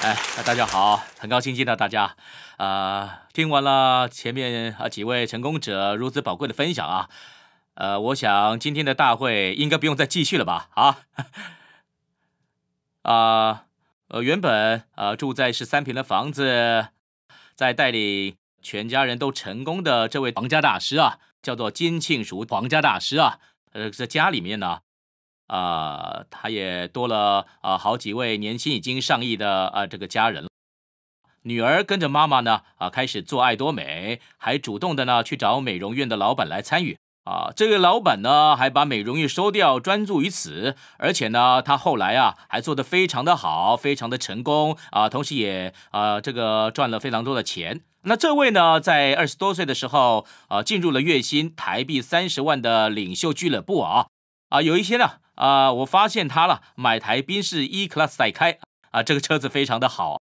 哎，大家好，很高兴见到大家。啊、听完了前面啊几位成功者如此宝贵的分享啊，呃，我想今天的大会应该不用再继续了吧？啊，啊，呃，原本啊住在十三平的房子，在带领全家人都成功的这位皇家大师啊，叫做金庆淑皇家大师啊，呃，在家里面呢。啊，他也多了啊，好几位年薪已经上亿的啊，这个家人了。女儿跟着妈妈呢啊，开始做爱多美，还主动的呢去找美容院的老板来参与啊。这位老板呢还把美容院收掉，专注于此，而且呢，他后来啊还做得非常的好，非常的成功啊，同时也啊这个赚了非常多的钱。那这位呢，在二十多岁的时候啊，进入了月薪台币三十万的领袖俱乐部啊啊，有一些呢。啊、我发现他了，买台宾士 E Class 在开啊，这个车子非常的好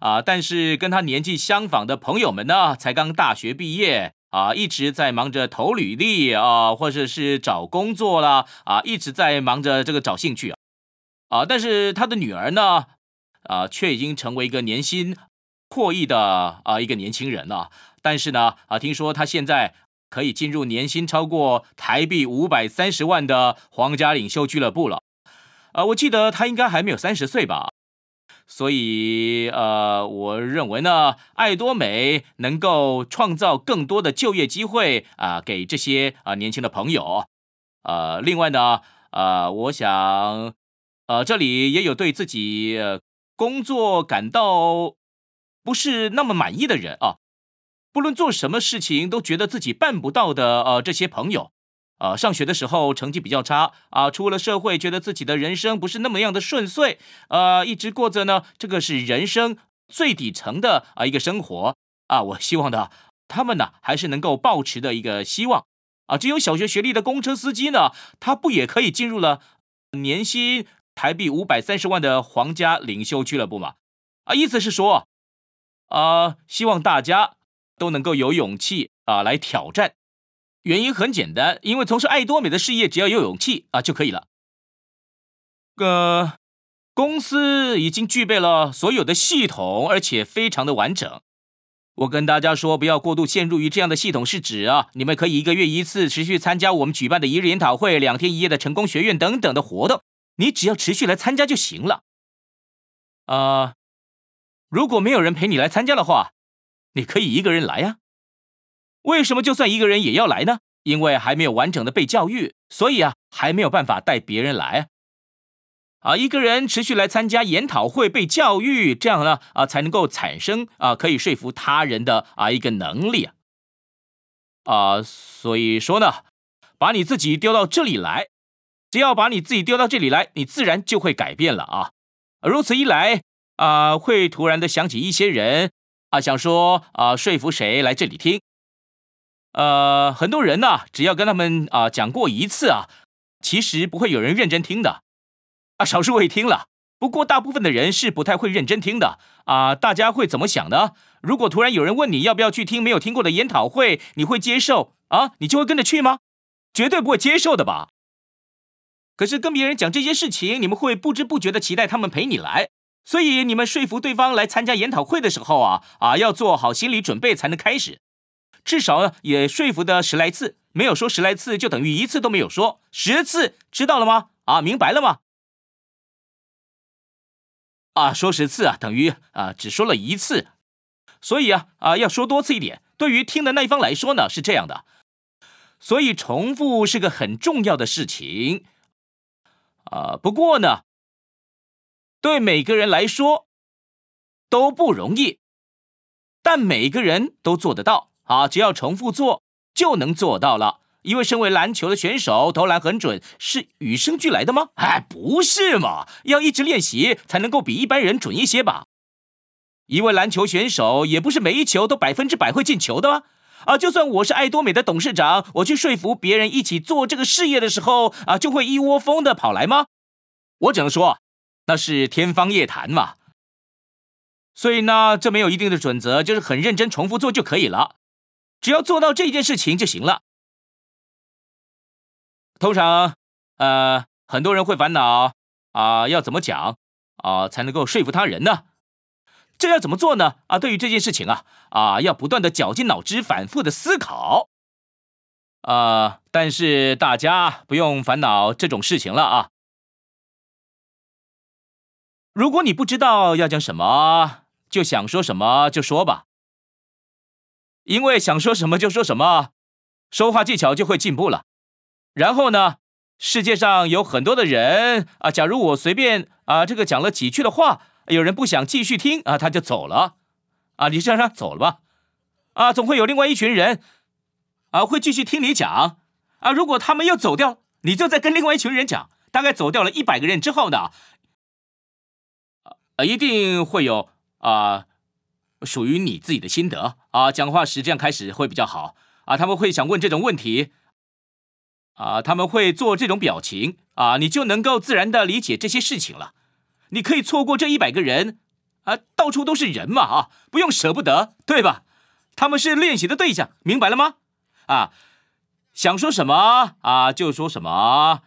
啊。但是跟他年纪相仿的朋友们呢，才刚大学毕业啊，一直在忙着投履历啊，或者是找工作啦啊，一直在忙着这个找兴趣啊啊。但是他的女儿呢，啊，却已经成为一个年薪破亿的啊一个年轻人了。但是呢，啊，听说他现在。可以进入年薪超过台币五百三十万的皇家领袖俱乐部了，呃，我记得他应该还没有三十岁吧，所以呃，我认为呢，爱多美能够创造更多的就业机会啊，给这些啊，年轻的朋友，呃，另外呢，呃，我想，呃，这里也有对自己工作感到不是那么满意的人啊。不论做什么事情都觉得自己办不到的，呃，这些朋友，呃，上学的时候成绩比较差，啊、出了社会觉得自己的人生不是那么样的顺遂，呃，一直过着呢，这个是人生最底层的啊、一个生活，啊，我希望的他们呢还是能够保持的一个希望，啊，只有小学学历的公车司机呢，他不也可以进入了年薪台币五百三十万的皇家领袖俱乐部吗？啊，意思是说，啊、希望大家。都能够有勇气啊来挑战，原因很简单，因为从事爱多美的事业，只要有勇气啊就可以了。呃，公司已经具备了所有的系统，而且非常的完整。我跟大家说，不要过度陷入于这样的系统，是指啊，你们可以一个月一次持续参加我们举办的一日研讨会、两天一夜的成功学院等等的活动，你只要持续来参加就行了。啊、如果没有人陪你来参加的话。你可以一个人来呀？为什么就算一个人也要来呢？因为还没有完整的被教育，所以啊，还没有办法带别人来啊。一个人持续来参加研讨会被教育，这样呢啊，才能够产生啊可以说服他人的啊一个能力啊。啊，所以说呢，把你自己丢到这里来，只要把你自己丢到这里来，你自然就会改变了啊。如此一来啊，会突然的想起一些人。啊，想说啊，说服谁来这里听？呃，很多人呢，只要跟他们啊讲过一次啊，其实不会有人认真听的。啊，少数会听了，不过大部分的人是不太会认真听的。啊，大家会怎么想呢？如果突然有人问你要不要去听没有听过的研讨会，你会接受啊？你就会跟着去吗？绝对不会接受的吧？可是跟别人讲这些事情，你们会不知不觉的期待他们陪你来。所以你们说服对方来参加研讨会的时候啊啊，要做好心理准备才能开始，至少也说服的十来次，没有说十来次就等于一次都没有说，十次知道了吗？啊，明白了吗？啊，说十次啊，等于啊只说了一次，所以啊啊要说多次一点，对于听的那一方来说呢是这样的，所以重复是个很重要的事情，啊，不过呢。对每个人来说都不容易，但每个人都做得到啊！只要重复做，就能做到了。因为身为篮球的选手，投篮很准是与生俱来的吗？哎，不是嘛！要一直练习才能够比一般人准一些吧。一位篮球选手也不是每一球都百分之百会进球的吗？啊，就算我是爱多美的董事长，我去说服别人一起做这个事业的时候啊，就会一窝蜂的跑来吗？我只能说。那是天方夜谭嘛，所以呢，这没有一定的准则，就是很认真重复做就可以了，只要做到这件事情就行了。通常，呃，很多人会烦恼啊，要怎么讲啊才能够说服他人呢？这要怎么做呢？啊，对于这件事情啊，啊，要不断的绞尽脑汁，反复的思考。啊，但是大家不用烦恼这种事情了啊。如果你不知道要讲什么，就想说什么就说吧。因为想说什么就说什么，说话技巧就会进步了。然后呢，世界上有很多的人啊，假如我随便啊这个讲了几句的话，有人不想继续听啊，他就走了，啊，你就让他走了吧，啊，总会有另外一群人啊会继续听你讲，啊，如果他们又走掉，你就再跟另外一群人讲，大概走掉了一百个人之后呢，啊，一定会有啊属于你自己的心得啊，讲话时这样开始会比较好啊，他们会想问这种问题。啊，他们会做这种表情啊，你就能够自然的理解这些事情了。你可以错过这一百个人啊，到处都是人嘛啊，不用舍不得，对吧？他们是练习的对象，明白了吗？啊，想说什么啊就说什么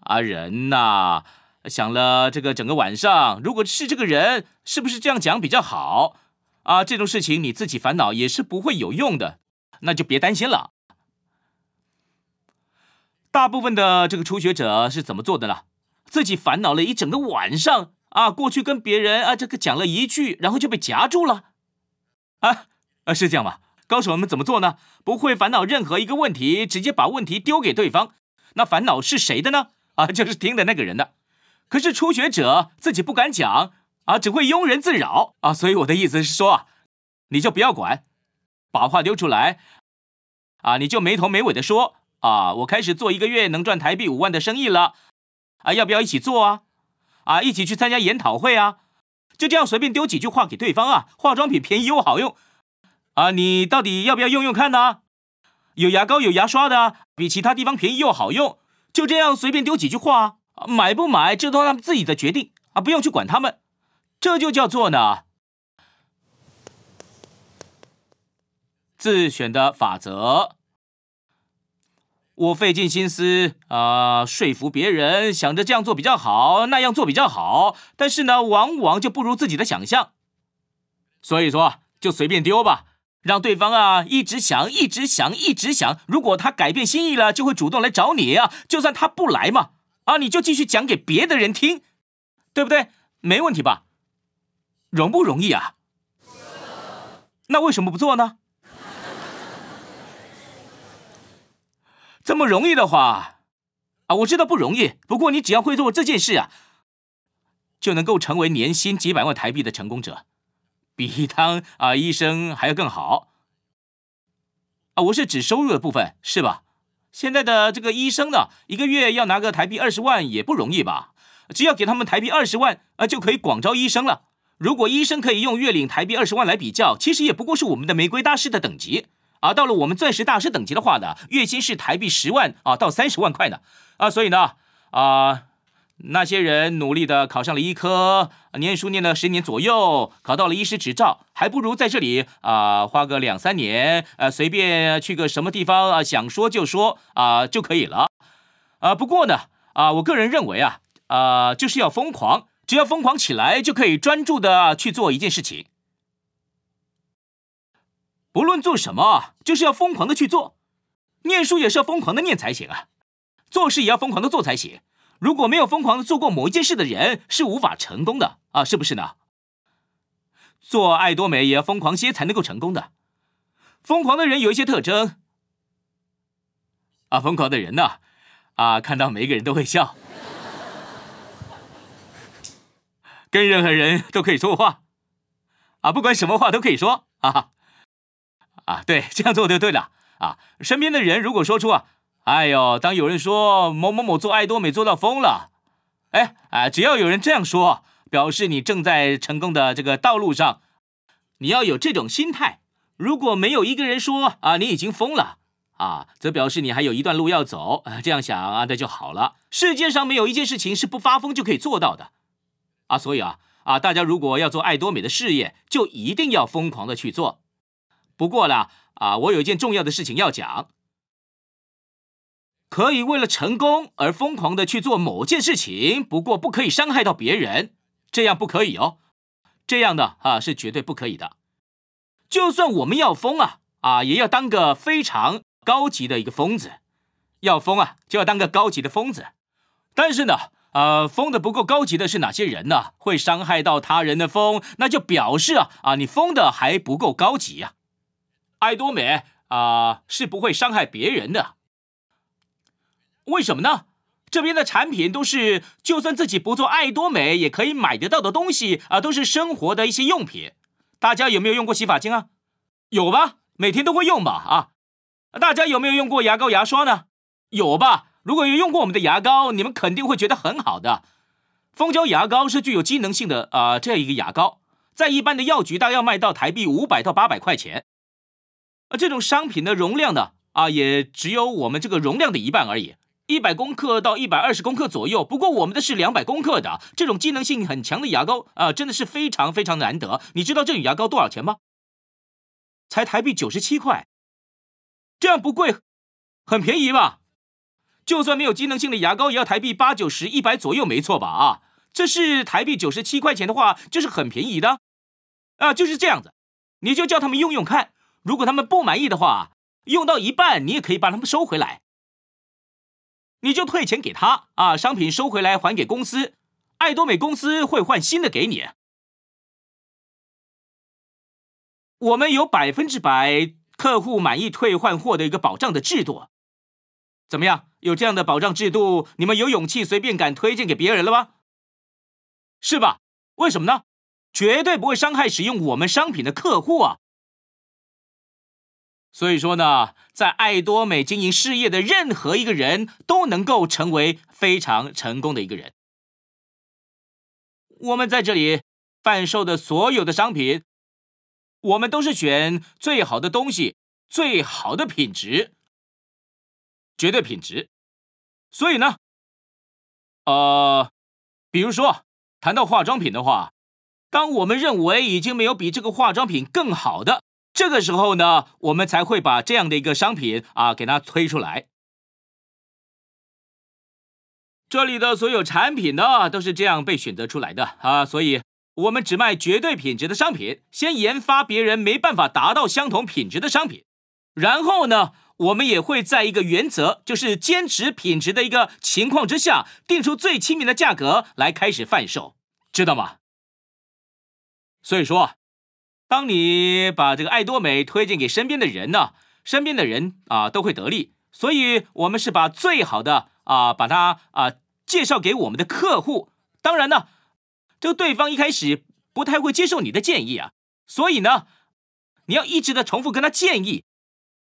啊，人呐，想了这个整个晚上，如果是这个人，是不是这样讲比较好啊？这种事情你自己烦恼也是不会有用的，那就别担心了。大部分的这个初学者是怎么做的呢？自己烦恼了一整个晚上啊，过去跟别人啊这个讲了一句，然后就被夹住了，啊啊是这样吧？高手们怎么做呢？不会烦恼任何一个问题，直接把问题丢给对方。那烦恼是谁的呢？啊，就是听的那个人的。可是初学者自己不敢讲啊，只会庸人自扰啊。所以我的意思是说啊，你就不要管，把话丢出来啊，你就没头没尾的说。啊，我开始做一个月能赚台币五万的生意了，啊，要不要一起做啊？啊，一起去参加研讨会啊？就这样随便丢几句话给对方啊？化妆品便宜又好用，啊，你到底要不要用用看呢？有牙膏有牙刷的，比其他地方便宜又好用，就这样随便丢几句话，买不买这都他们自己的决定啊，不用去管他们，这就叫做呢自选的法则。我费尽心思啊、说服别人，想着这样做比较好，那样做比较好，但是呢，往往就不如自己的想象。所以说，就随便丢吧，让对方啊一直想，一直想，一直想。如果他改变心意了，就会主动来找你啊。就算他不来嘛，啊，你就继续讲给别的人听，对不对？没问题吧？容不容易啊？那为什么不做呢？这么容易的话，啊，我知道不容易。不过你只要会做这件事啊，就能够成为年薪几百万台币的成功者，比当啊医生还要更好。啊，我是指收入的部分，是吧？现在的这个医生呢，一个月要拿个台币二十万也不容易吧？只要给他们台币二十万，啊，就可以广招医生了。如果医生可以用月领台币二十万来比较，其实也不过是我们的玫瑰大师的等级。啊，到了我们钻石大师等级的话呢，月薪是台币十万啊到三十万块呢，啊，所以呢，啊，那些人努力的考上了医科，念书念了十年左右，考到了医师执照，还不如在这里啊花个两三年，呃，随便去个什么地方啊，想说就说啊就可以了，啊，不过呢，啊，我个人认为啊，啊，就是要疯狂，只要疯狂起来，就可以专注的去做一件事情。不论做什么，就是要疯狂的去做。念书也是要疯狂的念才行啊，做事也要疯狂的做才行。如果没有疯狂的做过某一件事的人，是无法成功的啊，是不是呢？做爱多美也要疯狂些才能够成功的。疯狂的人有一些特征啊，疯狂的人呢，啊，看到每一个人都会笑，跟任何人都可以说话，啊，不管什么话都可以说啊。啊，对，这样做就对了啊！身边的人如果说出啊，哎呦，当有人说某某某做爱多美做到疯了，哎，啊，只要有人这样说，表示你正在成功的这个道路上，你要有这种心态。如果没有一个人说啊，你已经疯了啊，则表示你还有一段路要走。啊，这样想啊，那就好了。世界上没有一件事情是不发疯就可以做到的啊，所以啊啊，大家如果要做爱多美的事业，就一定要疯狂的去做。不过啦，啊，我有一件重要的事情要讲。可以为了成功而疯狂的去做某件事情，不过不可以伤害到别人，这样不可以哦。这样的啊是绝对不可以的。就算我们要疯啊啊，也要当个非常高级的一个疯子。要疯啊，就要当个高级的疯子。但是呢，呃，疯的不够高级的是哪些人呢？会伤害到他人的疯，那就表示啊啊，你疯的还不够高级呀。爱多美啊，是不会伤害别人的。为什么呢？这边的产品都是，就算自己不做爱多美也可以买得到的东西啊，都是生活的一些用品。大家有没有用过洗发精啊？有吧，每天都会用吧啊。大家有没有用过牙膏、牙刷呢？有吧。如果有用过我们的牙膏，你们肯定会觉得很好的。蜂胶牙膏是具有机能性的啊，这样一个牙膏，在一般的药局大概要卖到台币五百到八百块钱。而这种商品的容量呢，啊，也只有我们这个容量的一半而已。一百公克到一百二十公克左右，不过我们的是两百公克的，这种机能性很强的牙膏啊，真的是非常非常难得。你知道这种牙膏多少钱吗？才台币九十七块，这样不贵，很便宜吧？就算没有机能性的牙膏，也要台币八九十、一百左右，没错吧？啊，这是台币九十七块钱的话，就是很便宜的，啊，就是这样子，你就叫他们用用看，如果他们不满意的话，用到一半，你也可以把他们收回来。你就退钱给他啊，商品收回来还给公司，爱多美公司会换新的给你。我们有百分之百客户满意退换货的一个保障的制度，怎么样？有这样的保障制度，你们有勇气随便敢推荐给别人了吗？是吧？为什么呢？绝对不会伤害使用我们商品的客户啊。所以说呢，在爱多美经营事业的任何一个人都能够成为非常成功的一个人。我们在这里贩售的所有的商品，我们都是选最好的东西，最好的品质，绝对品质。所以呢，呃，比如说谈到化妆品的话，当我们认为已经没有比这个化妆品更好的。这个时候呢，我们才会把这样的一个商品啊给它推出来。这里的所有产品呢，都是这样被选择出来的啊，所以我们只卖绝对品质的商品，先研发别人没办法达到相同品质的商品，然后呢，我们也会在一个原则，就是坚持品质的一个情况之下，定出最亲民的价格来开始贩售，知道吗？所以说。当你把这个爱多美推荐给身边的人呢，身边的人啊都会得利。所以，我们是把最好的啊，把它啊介绍给我们的客户。当然呢，这个对方一开始不太会接受你的建议啊，所以呢，你要一直的重复跟他建议。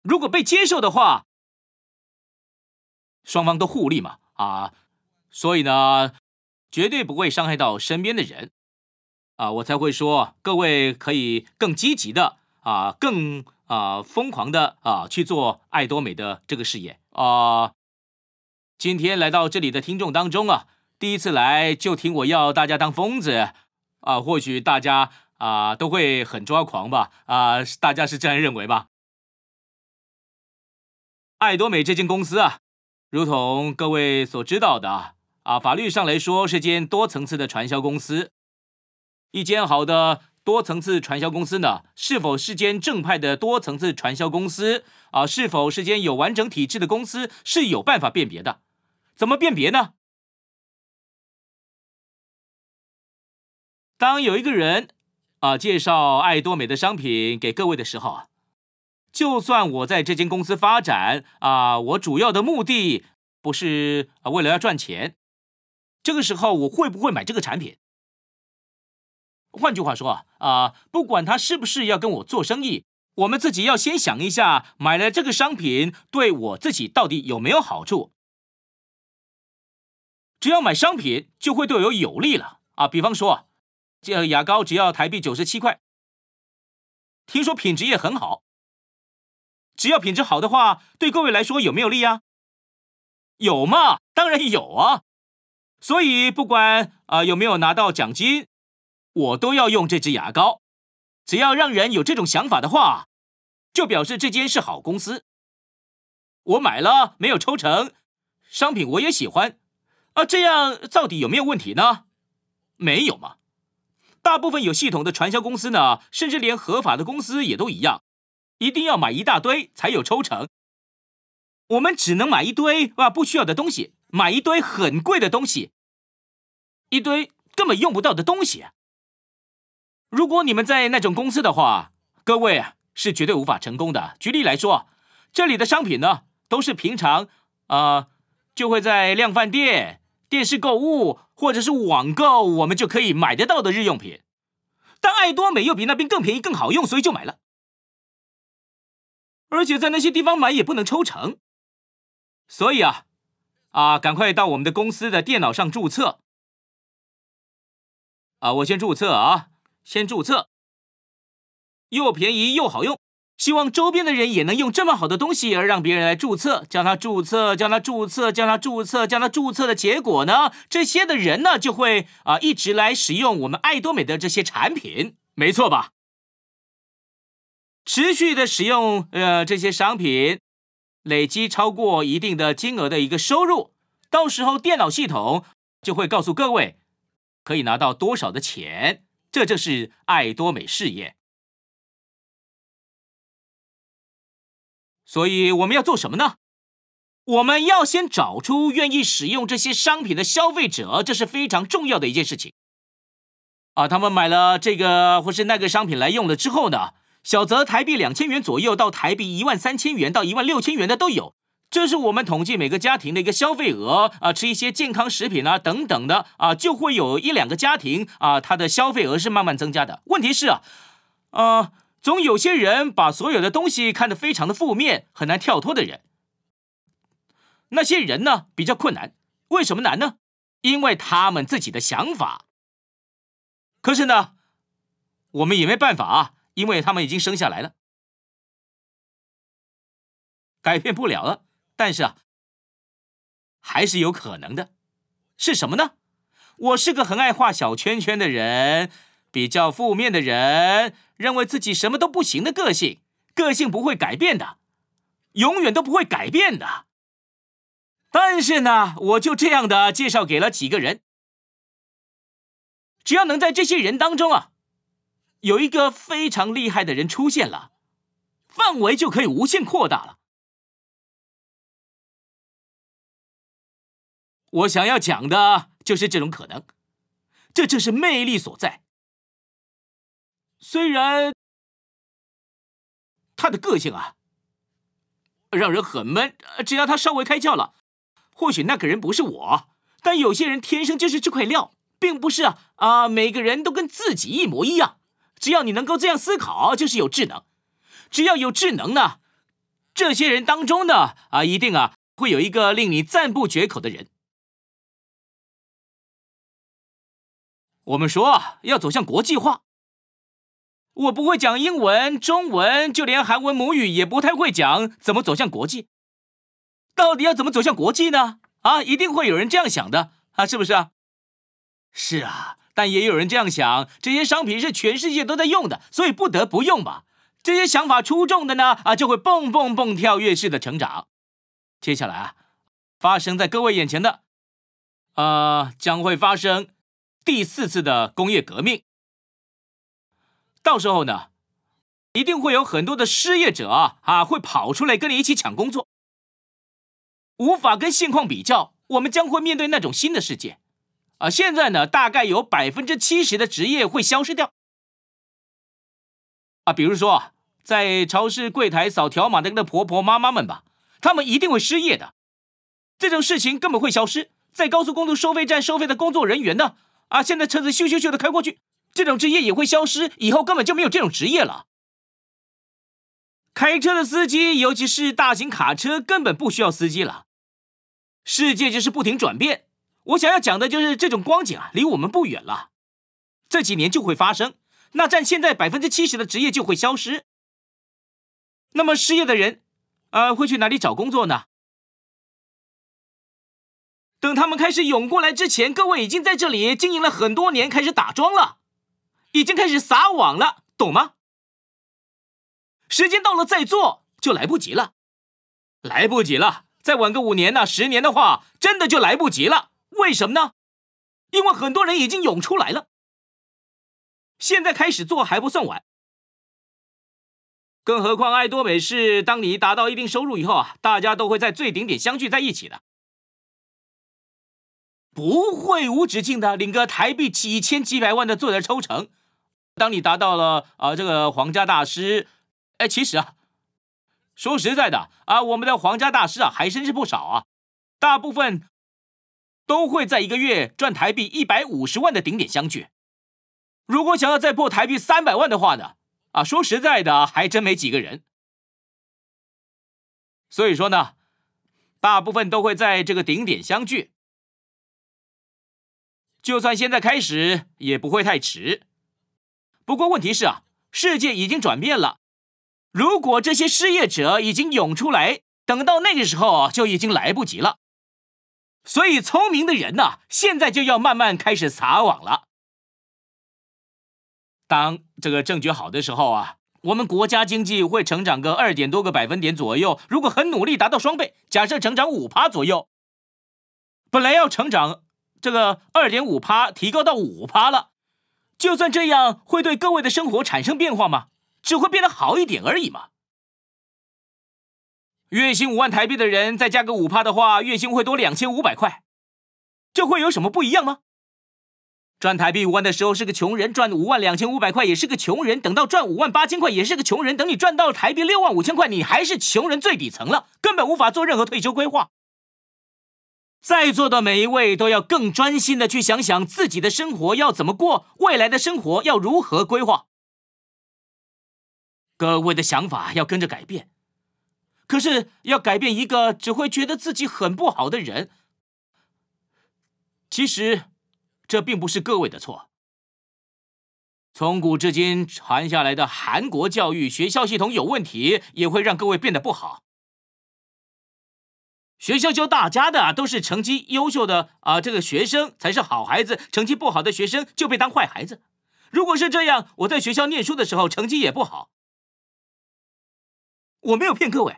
如果被接受的话，双方都互利嘛啊，所以呢，绝对不会伤害到身边的人。啊，我才会说，各位可以更积极的啊，更啊疯狂的啊去做爱多美的这个事业啊。今天来到这里的听众当中啊，第一次来就听我要大家当疯子啊，或许大家啊都会很抓狂吧啊，大家是这样认为吧？爱多美这间公司啊，如同各位所知道的啊，法律上来说是间多层次的传销公司。一间好的多层次传销公司呢，是否是间正派的多层次传销公司啊？是否是间有完整体制的公司，是有办法辨别的。怎么辨别呢？当有一个人啊介绍爱多美的商品给各位的时候啊，就算我在这间公司发展啊，我主要的目的不是啊为了要赚钱，这个时候我会不会买这个产品？换句话说啊，啊，不管他是不是要跟我做生意，我们自己要先想一下，买了这个商品对我自己到底有没有好处。只要买商品，就会对我有利了啊。比方说，这牙膏只要台币九十七块，听说品质也很好。只要品质好的话，对各位来说有没有利啊？有嘛？当然有啊。所以不管啊有没有拿到奖金。我都要用这支牙膏，只要让人有这种想法的话，就表示这间是好公司。我买了没有抽成，商品我也喜欢，啊，这样到底有没有问题呢？没有嘛。大部分有系统的传销公司呢，甚至连合法的公司也都一样，一定要买一大堆才有抽成。我们只能买一堆啊不需要的东西，买一堆很贵的东西，一堆根本用不到的东西。如果你们在那种公司的话，各位啊是绝对无法成功的。举例来说，这里的商品呢，都是平常啊、就会在量贩店、电视购物或者是网购，我们就可以买得到的日用品。但爱多美又比那边更便宜、更好用，所以就买了。而且在那些地方买也不能抽成。所以啊，啊，赶快到我们的公司的电脑上注册。啊，我先注册啊，先注册。又便宜又好用，希望周边的人也能用这么好的东西而让别人来注册，叫他注册，叫他注册，叫他注册，叫他注册的结果呢，这些的人呢就会啊一直来使用我们爱多美的这些产品，没错吧？持续的使用呃这些商品。累积超过一定的金额的一个收入，到时候电脑系统就会告诉各位可以拿到多少的钱，这就是爱多美事业。所以我们要做什么呢？我们要先找出愿意使用这些商品的消费者，这是非常重要的一件事情。啊，他们买了这个或是那个商品来用了之后呢，小则台币两千元左右，到台币一万三千元到一万六千元的都有。这是我们统计每个家庭的一个消费额啊，吃一些健康食品啊等等的啊，就会有一两个家庭啊，他的消费额是慢慢增加的。问题是啊，啊，总有些人把所有的东西看得非常的负面，很难跳脱的人。那些人呢，比较困难。为什么难呢？因为他们自己的想法。可是呢，我们也没办法啊。因为他们已经生下来了，改变不了了。但是啊，还是有可能的。是什么呢？我是个很爱画小圈圈的人，比较负面的人，认为自己什么都不行的个性，个性不会改变的，永远都不会改变的。但是呢，我就这样的介绍给了几个人，只要能在这些人当中啊。有一个非常厉害的人出现了，范围就可以无限扩大了。我想要讲的就是这种可能，这就是魅力所在。虽然他的个性啊，让人很闷，只要他稍微开窍了，或许那个人不是我，但有些人天生就是这块料，并不是啊啊，每个人都跟自己一模一样。只要你能够这样思考，就是有智能。只要有智能呢，这些人当中呢，啊，一定啊会有一个令你赞不绝口的人。我们说要走向国际化，我不会讲英文、中文，就连韩文母语也不太会讲，怎么走向国际？到底要怎么走向国际呢？啊，一定会有人这样想的啊，是不是啊？是啊。但也有人这样想，这些商品是全世界都在用的，所以不得不用吧。这些想法出众的呢，啊，就会蹦蹦蹦跳跃式的成长。接下来啊，发生在各位眼前的，呃，将会发生第四次的工业革命。到时候呢，一定会有很多的失业者啊，啊，会跑出来跟你一起抢工作。无法跟现况比较，我们将会面对那种新的世界。啊，现在呢，大概有百分之七十的职业会消失掉。啊，比如说在超市柜台扫条码的那婆婆妈妈们吧，他们一定会失业的。这种事情根本会消失。在高速公路收费站收费的工作人员呢？啊，现在车子咻咻咻的开过去，这种职业也会消失，以后根本就没有这种职业了。开车的司机，尤其是大型卡车，根本不需要司机了。世界就是不停转变。我想要讲的就是这种光景啊，离我们不远了，这几年就会发生。那占现在百分之七十的职业就会消失。那么失业的人，呃，会去哪里找工作呢？等他们开始涌过来之前，各位已经在这里经营了很多年，开始打桩了，已经开始撒网了，懂吗？时间到了再做就来不及了，来不及了。再晚个五年呢，十年的话，真的就来不及了。为什么呢？因为很多人已经涌出来了。现在开始做还不算晚。更何况爱多美是，当你达到一定收入以后啊，大家都会在最顶点相聚在一起的，不会无止境的领个台币几千几百万的作者抽成。当你达到了啊、这个皇家大师，哎，其实啊，说实在的啊，我们的皇家大师啊，还真是不少啊，大部分都会在一个月赚台币一百五十万的顶点相聚。如果想要再破台币三百万的话呢？啊，说实在的，还真没几个人。所以说呢，大部分都会在这个顶点相聚。就算现在开始，也不会太迟。不过问题是啊，世界已经转变了。如果这些失业者已经涌出来，等到那个时候就已经来不及了。所以聪明的人呢，现在就要慢慢开始撒网了。当这个证据好的时候啊，我们国家经济会成长个二点多个百分点左右。如果很努力达到双倍，假设成长五趴左右，本来要成长这个二点五趴，提高到五趴了。就算这样，会对各位的生活产生变化吗？只会变得好一点而已嘛。月薪五万台币的人，再加个五趴的话，月薪会多两千五百块，这会有什么不一样吗？赚台币五万的时候是个穷人，赚五万两千五百块也是个穷人。等到赚五万八千块也是个穷人。等你赚到台币六万五千块，你还是穷人最底层了，根本无法做任何退休规划。在座的每一位都要更专心的去想想自己的生活要怎么过，未来的生活要如何规划。各位的想法要跟着改变，可是要改变一个只会觉得自己很不好的人，其实。这并不是各位的错。从古至今传下来的韩国教育学校系统有问题，也会让各位变得不好。学校教大家的都是成绩优秀的啊，这个学生才是好孩子，成绩不好的学生就被当坏孩子。如果是这样，我在学校念书的时候成绩也不好。我没有骗各位。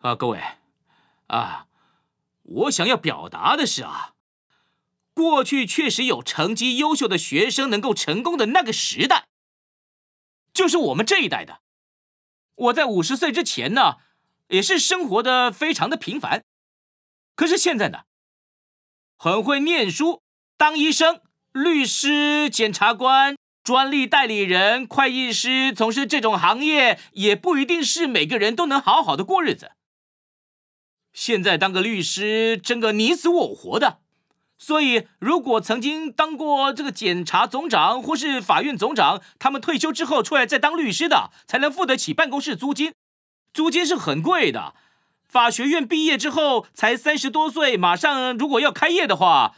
啊，各位，啊，我想要表达的是啊。过去确实有成绩优秀的学生能够成功的那个时代，就是我们这一代的。我在五十岁之前呢，也是生活的非常的平凡。可是现在呢，很会念书，当医生、律师、检察官、专利代理人、会计师，从事这种行业，也不一定是每个人都能好好的过日子。现在当个律师，争个你死我活的。所以，如果曾经当过这个检察总长或是法院总长，他们退休之后出来再当律师的，才能付得起办公室租金。租金是很贵的。法学院毕业之后才三十多岁，马上如果要开业的话，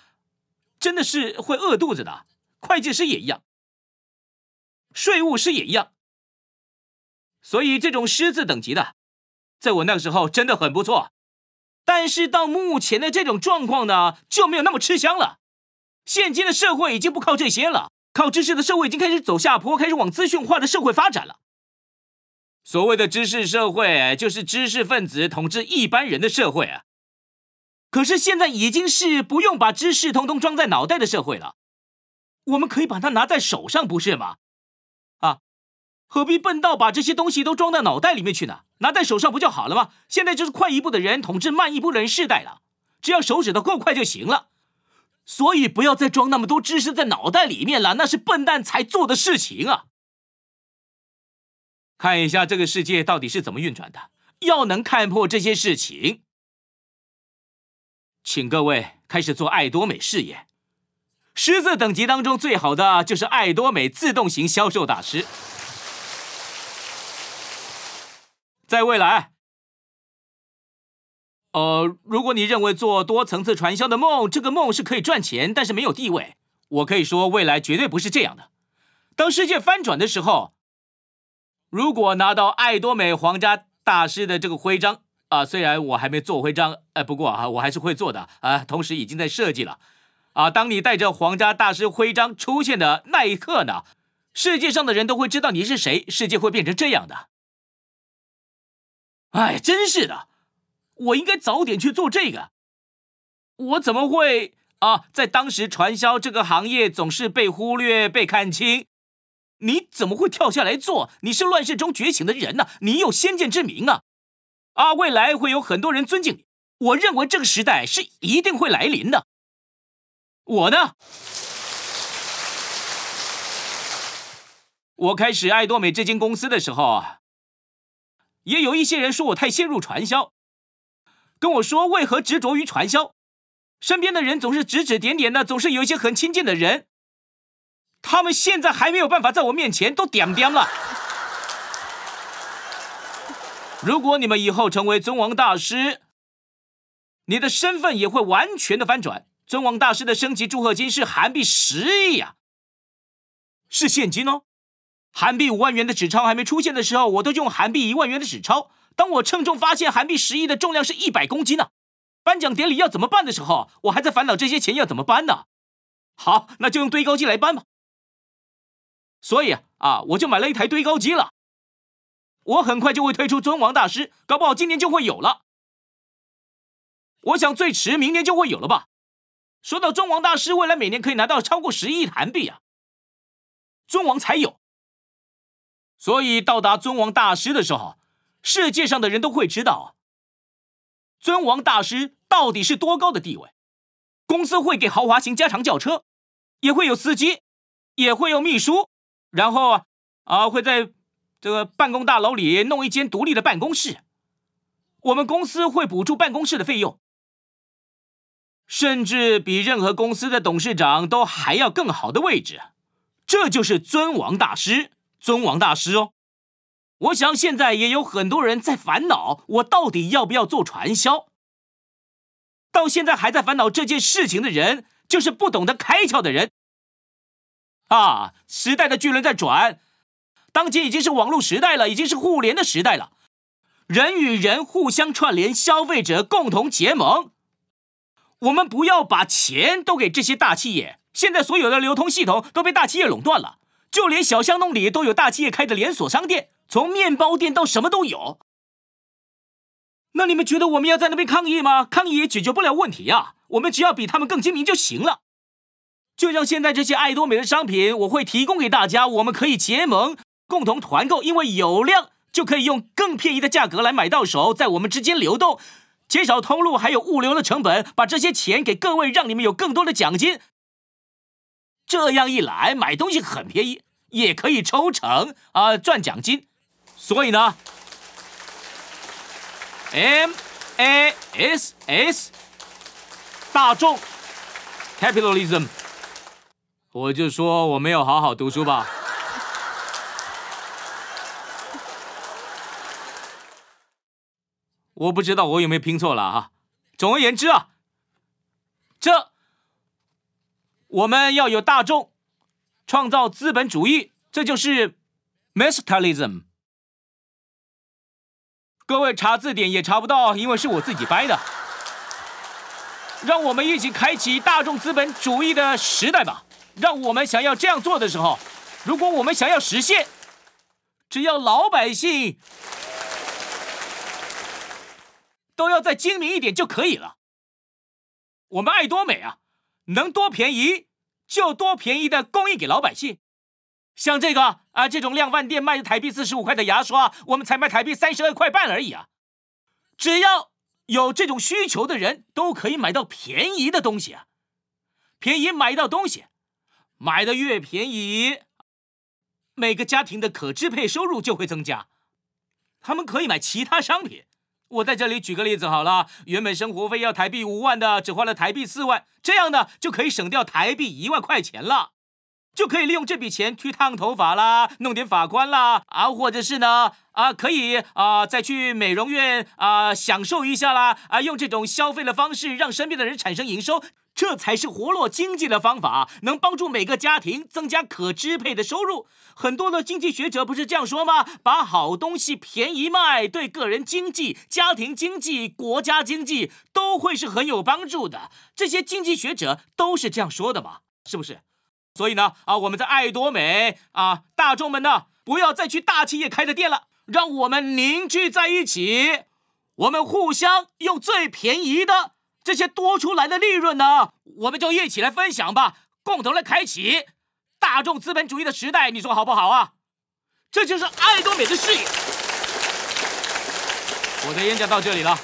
真的是会饿肚子的。会计师也一样，税务师也一样。所以，这种师字等级的，在我那个时候真的很不错。但是到目前的这种状况呢，就没有那么吃香了。现今的社会已经不靠这些了，靠知识的社会已经开始走下坡，开始往资讯化的社会发展了。所谓的知识社会，就是知识分子统治一般人的社会啊。可是现在已经是不用把知识通通装在脑袋的社会了，我们可以把它拿在手上，不是吗？啊，何必笨到把这些东西都装到脑袋里面去呢？拿在手上不就好了吗？现在就是快一步的人统治慢一步的人世代了，只要手指头够快就行了。所以不要再装那么多知识在脑袋里面了，那是笨蛋才做的事情啊！看一下这个世界到底是怎么运转的，要能看破这些事情，请各位开始做爱多美事业。师字等级当中最好的就是爱多美自动型销售大师。在未来，呃，如果你认为做多层次传销的梦，这个梦是可以赚钱，但是没有地位，我可以说未来绝对不是这样的。当世界翻转的时候，如果拿到爱多美皇家大师的这个徽章啊，虽然我还没做徽章，哎，不过啊，我还是会做的啊，同时已经在设计了啊。当你带着皇家大师徽章出现的那一刻呢，世界上的人都会知道你是谁，世界会变成这样的。哎，真是的，我应该早点去做这个。我怎么会啊，在当时传销这个行业总是被忽略、被看清。你怎么会跳下来做？你是乱世中觉醒的人呐、啊，你有先见之明啊！啊，未来会有很多人尊敬你。我认为这个时代是一定会来临的。我呢，我开始爱多美这间公司的时候啊，也有一些人说我太陷入传销，跟我说为何执着于传销。身边的人总是指指点点的，总是有一些很亲近的人。他们现在还没有办法在我面前都点点了。如果你们以后成为尊王大师，你的身份也会完全的翻转。尊王大师的升级祝贺金是韩币十亿呀，是现金哦。韩币五万元的纸钞还没出现的时候，我都用韩币一万元的纸钞。当我称重发现韩币十亿的重量是一百公斤呢，颁奖典礼要怎么办的时候，我还在烦恼这些钱要怎么搬呢。好，那就用堆高机来搬吧。所以啊，我就买了一台堆高机了。我很快就会推出尊王大师，搞不好今年就会有了。我想最迟明年就会有了吧。说到尊王大师，未来每年可以拿到超过十亿韩币啊，尊王才有。所以到达尊王大师的时候，世界上的人都会知道，尊王大师到底是多高的地位。公司会给豪华型加长轿车，也会有司机，也会有秘书。然后啊，会在这个办公大楼里弄一间独立的办公室，我们公司会补助办公室的费用，甚至比任何公司的董事长都还要更好的位置。这就是尊王大师，尊王大师哦。我想现在也有很多人在烦恼，我到底要不要做传销？到现在还在烦恼这件事情的人，就是不懂得开窍的人。啊，时代的巨轮在转，当今已经是网络时代了，已经是互联的时代了。人与人互相串联，消费者共同结盟。我们不要把钱都给这些大企业。现在所有的流通系统都被大企业垄断了，就连小巷弄里都有大企业开的连锁商店，从面包店到什么都有。那你们觉得我们要在那边抗议吗？抗议也解决不了问题呀。我们只要比他们更精明就行了。就像现在这些爱多美的商品，我会提供给大家，我们可以结盟，共同团购，因为有量就可以用更便宜的价格来买到手，在我们之间流动，减少通路还有物流的成本，把这些钱给各位，让你们有更多的奖金。这样一来，买东西很便宜，也可以抽成啊，赚奖金。所以呢，M A S S 大众 Capitalism。我就说我没有好好读书吧。我不知道我有没有拼错了啊。总而言之啊，这我们要有大众创造资本主义，这就是 Mr.Talism。各位查字典也查不到，因为是我自己掰的。让我们一起开启大众资本主义的时代吧。让我们想要这样做的时候，如果我们想要实现，只要老百姓都要再精明一点就可以了。我们爱多美啊，能多便宜就多便宜的供应给老百姓。像这个啊，这种量贩店卖的台币四十五块的牙刷，我们才卖台币三十二块半而已啊。只要有这种需求的人，都可以买到便宜的东西啊，便宜买到东西。买的越便宜，每个家庭的可支配收入就会增加，他们可以买其他商品。我在这里举个例子好了，原本生活费要台币五万的，只花了台币四万，这样呢就可以省掉台币一万块钱了，就可以利用这笔钱去烫头发啦，弄点发冠啦，啊，或者是呢，啊，可以啊再去美容院啊享受一下啦，啊，用这种消费的方式让身边的人产生营收。这才是活络经济的方法，能帮助每个家庭增加可支配的收入。很多的经济学者不是这样说吗？把好东西便宜卖，对个人经济、家庭经济、国家经济都会是很有帮助的。这些经济学者都是这样说的嘛？是不是？所以呢，啊，我们在爱多美啊，大众们呢，不要再去大企业开的店了，让我们凝聚在一起，我们互相用最便宜的。这些多出来的利润呢，我们就一起来分享吧，共同来开启大众资本主义的时代，你说好不好啊？这就是爱多美的事业。我的演讲到这里了。